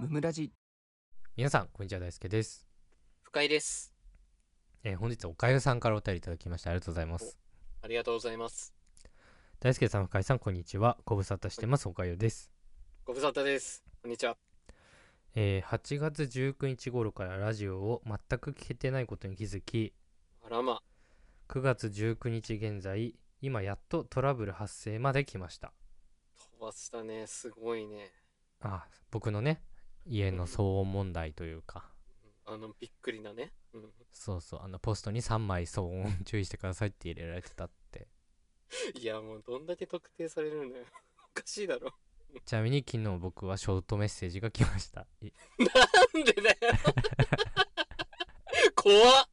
ムムラジ皆さんこんにちは大輔です、深井です。えー本日おかゆさんからお便りいただきましてありがとうございますありがとうございます。大輔さん深井さんこんにちはご無沙汰してますおかゆです、ご無沙汰です。こんにちは。えー8月19日頃からラジオを全く聞けてないことに気づきあらま。9月19日現在今やっとトラブル発生まで来ました飛ばしたね。すごいね。あ僕のね家の騒音問題というかあの、びっくりなね。うん。そうそうあのポストに3枚騒音注意してくださいって入れられてたっていや、もうどんだけ特定されるのよ。おかしいだろ。ちなみに昨日僕はショートメッセージが来ましたいなんでだよ。怖っ。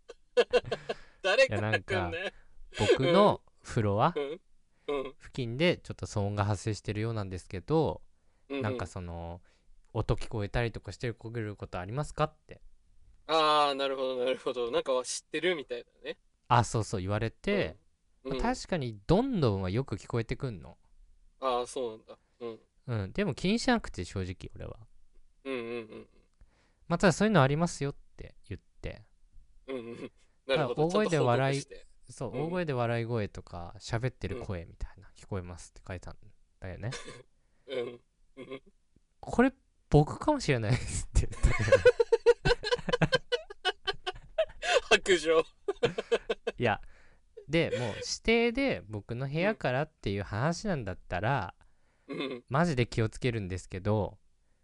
誰いやからなんか来ん。僕のフロアうん。うん付近でちょっと騒音が発生してるようなんですけど、うん。なんかその音聞こえたりとかしてることありますかってああ、なるほど、なるほど。なんか知ってるみたいだね。あそうそう言われて、うん、うんまあ確かにどんどんはよく聞こえてくんのああ、そうなんだ。うん。うんでも気にしなくて正直俺はうんうんうん。まあただそういうのありますよって言ってうんうん。なるほど。大声で笑いそう、うん大声で笑い声とか喋ってる声みたいな、聞こえますって書いたんだよねうん。うん。これ僕かもしれないですって言った白状。いやでもう指定で僕の部屋からっていう話なんだったら、うん。マジで気をつけるんですけど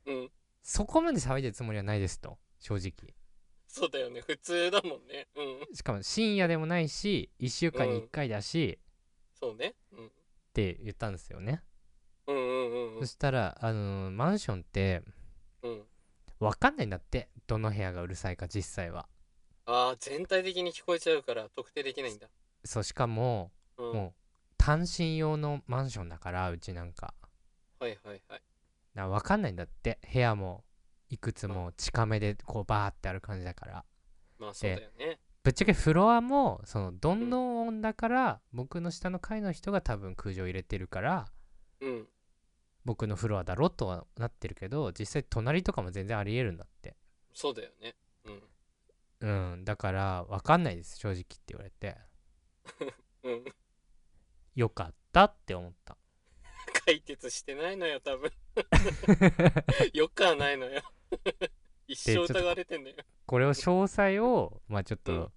うん。そこまで騒いでるつもりはないですと正直そうだよね。普通だもんね。うん。しかも深夜でもないし1週間に1回だし、そうね。うん。って言ったんですよね、うんうんうんうんそ。したらあのーマンションってうん。分かんないんだってどの部屋がうるさいか実際はああ、全体的に聞こえちゃうから特定できないんだ。そうしかも、うん。もう単身用のマンションだからうちなんかはいはいはい。な分かんないんだって部屋もいくつも近めでこうバーってある感じだからまあそうだよね。ぶっちゃけフロアもそのどんどん音だから僕の下の階の人が多分空調入れてるからうん。僕のフロアだろとはなってるけど実際隣とかも全然ありえるんだってそうだよね。うん。うんだから分かんないです正直って言われて うん。よかったって思った解決してないのよ、多分。よくはないのよ。一生疑われてんだよ。これを詳細をまあちょっと、うん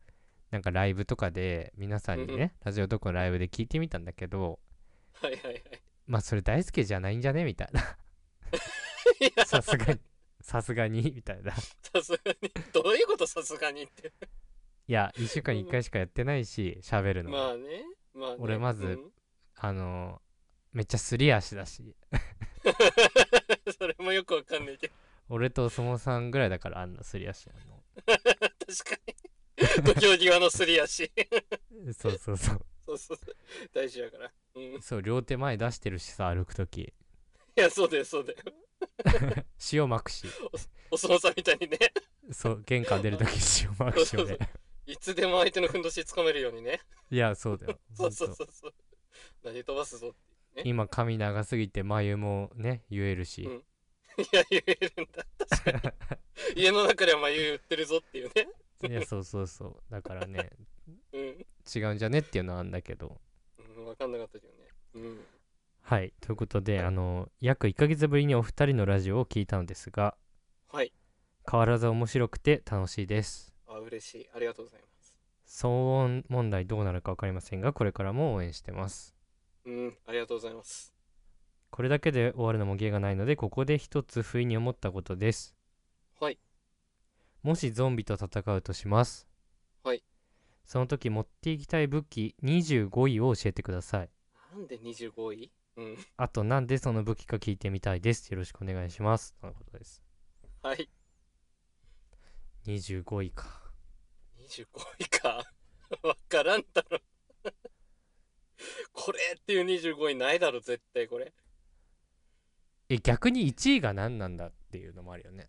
なんかライブとかで皆さんにね、うんうんラジオとかのライブで聞いてみたんだけどはいはいはい。まあそれ大輔じゃないんじゃね？みたいないや、さすがにさすがに？みたいないさすがに。どういうことさすがにって。や1週間に1回しかやってないし喋るの、まあね。まあね。俺まずうんあのめっちゃすり足だし それもよくわかんないけど。俺とお相撲さんぐらいだからあんなすり足な確かに。土俵際のすり足。のそうそうそうそうそうそう。大事だから。うん。いそう両手前出してるしさ歩く時や、そうだよ、そうだよ。塩まくしお相撲さんみたいにね。そう玄関出る時塩まくしそうそう俺いつでも相手のふんどしつかめるようにね。いやそうだよ そうそうそうそう。投げ飛ばすぞ。今髪長すぎて眉もね言えるし、うんいや、言えるんだ。確かに。家の中では眉言ってるぞっていうね。いやそうそうそうだからねうん。違うんじゃねっていうのはあるんだけどうん、わかんなかったけどね。うん。はいということであの約1ヶ月ぶりにお二人のラジオを聞いたのですがはい。変わらず面白くて楽しいですあ、嬉しい。ありがとうございます。騒音問題どうなるか分かりませんがこれからも応援してますうん、ありがとうございます。これだけで終わるのも芸がないのでここで一つ不意に思ったことですはい。もしゾンビと戦うとしますはい。その時持っていきたい武器25位を教えてくださいなんで25位？うん。あとなんでその武器か聞いてみたいですよろしくお願いしますとのことですはい。25位か25位か。わからんだろ。これっていう25位ないだろ、絶対これ。え逆に1位が何なんだっていうのもあるよね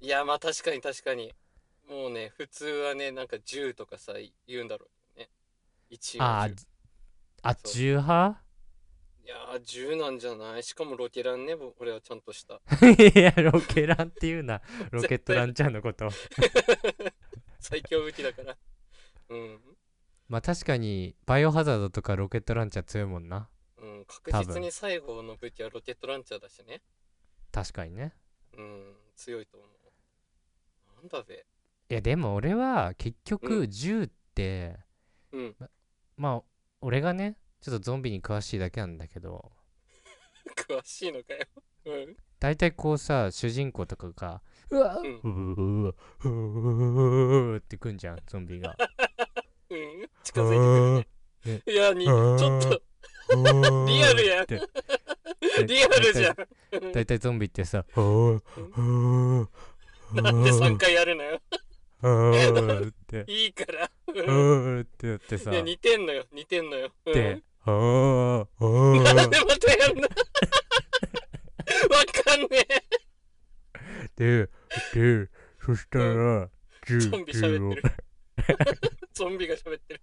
いや、まあ確かに確かに。もうね、普通はね、なんか10とかさ、言うんだろうね。1位あはー10。あそう重派？いやー、10なんじゃない？しかもロケランね、ぼ俺はちゃんとした。いやロケランっていうな ロケットランチャーのこと 最強武器だから。うん。まあ確かにバイオハザードとかロケットランチャー強いもんなうん、確実に最後の武器はロケットランチャーだしね。確かにねうん、強いと思う。なんだべ。いやでも俺は結う局銃って、うん、まあ俺がねちょっとゾンビに詳しいだけなんだけど 詳しいのかよ。うん。大体こうさ主人公とかがうわうわうわうわってくんじゃんゾンビが うん、近づいてくるね。いや、に、ちょっと、リアルやん。って リアルじゃん。大体ゾンビってさなんで3回やるのよ。って いいから。ううんーってやってさいや、似てんのよ、似てんのよ。うんであーあなんでーまたやんの？わかんねででそしたら銃ゾンビ喋ってるえ。ゾンビが喋ってる。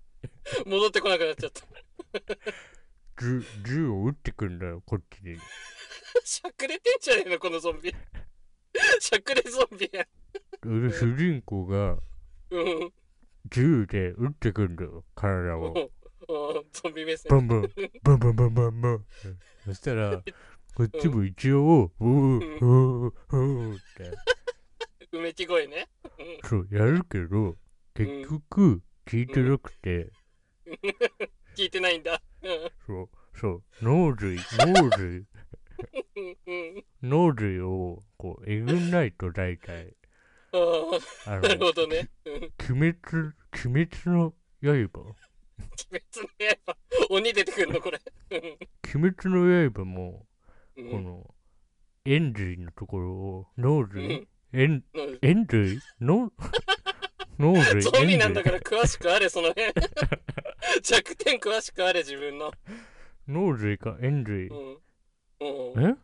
戻ってこなくなっちゃった。銃銃を撃ってくんだよこっちにしゃくれてんじゃねえの、このゾンビ。しゃくれゾンビや。で主人公がうん。銃で撃ってくんだよ体をうんゾンビ目線バ。ンバンバンバンバンバンバンそしたらこっちも一応うーうーうーってうめき声ね。うんそうやるけど結局聞いてなくて聞いてないんだ。うんそうそう脳髄脳髄。脳髄をこうえぐんないと大体あああ、なるのほどね。うん鬼滅鬼滅の刃？鬼滅の刃。鬼出てくるの、これ。鬼滅の刃もうんこの円髄のところを脳う髄ん円うん円髄の脳髄ゾンビなんだ円から詳しくあれ、その辺。弱点詳しくあれ、自分の。髄脳髄か円髄うん。うん。え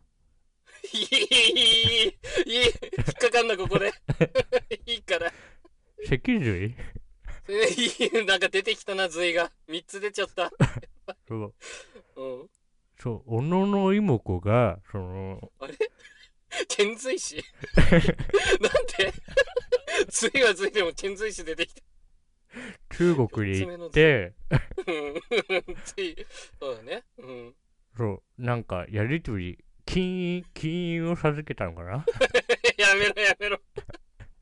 いい、いい、いい、引っかかんな、ここで。いいから。脊髄 なんか出てきたな、髄が。3つ出ちゃった。そううん。そう小野の妹子がそのあれ？遣髄師なんで？髄は髄でも遣髄師出てきた。中国に行って そうだね。うん。そうなんかやりとり金印金印を授けたのかな？やめろやめろ。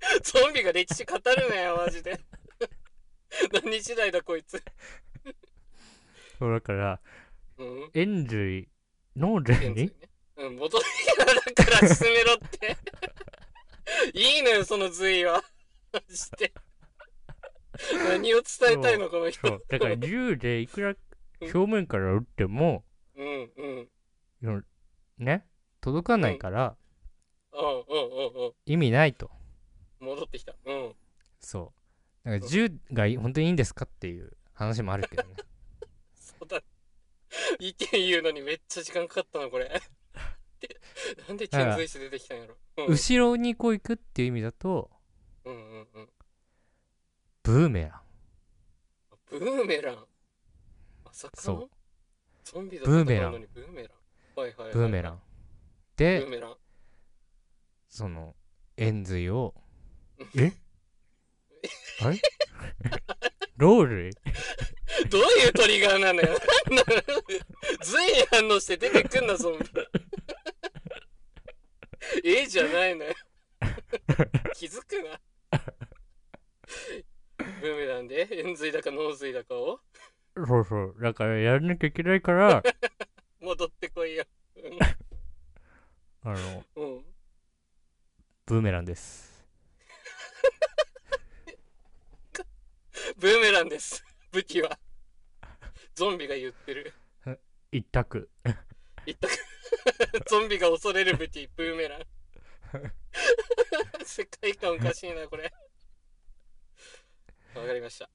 ゾンビが歴史語るなよ、マジで。何時代だ、こいつ。そうだからうん。円髄脳髄に。うん、戻りだから進めろって。いいのよ、その髄は。マジで。何を伝えたいの、この人。だから銃でいくら表面から撃ってもうんうん。ね届かないから。意味ないと戻ってきた。うん。そうだから銃がい本当にいいんですかっていう話もあるけどね そうだ。意見言うのにめっちゃ時間かかったな、これ。でなんで遣髄師出てきたんやろ。うん、後ろにこう行くっていう意味だとうんうんうん。ブーメランブーメラン。まさかの？そうゾンビだブーメランのにブーメラン。ブーメラン。ブでーメラン。その円髄をえ？あ れロール？どういうトリガーなのよ。なんなの随に反応して出てくんな、ゾンビ。ええじゃないのよ。気づくな。ブーメランで？円髄だか脳髄だかを？そうそうだからやらなきゃいけないから戻ってこいよ。あのうん。うんブーメランですブーメランです。武器は。ゾンビが言ってる。一択言ったかゾンビが恐れる武器、ブーメラン。世界観おかしいな、これ。わかりました。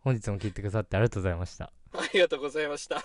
本日も聞いてくださってありがとうございましたありがとうございました。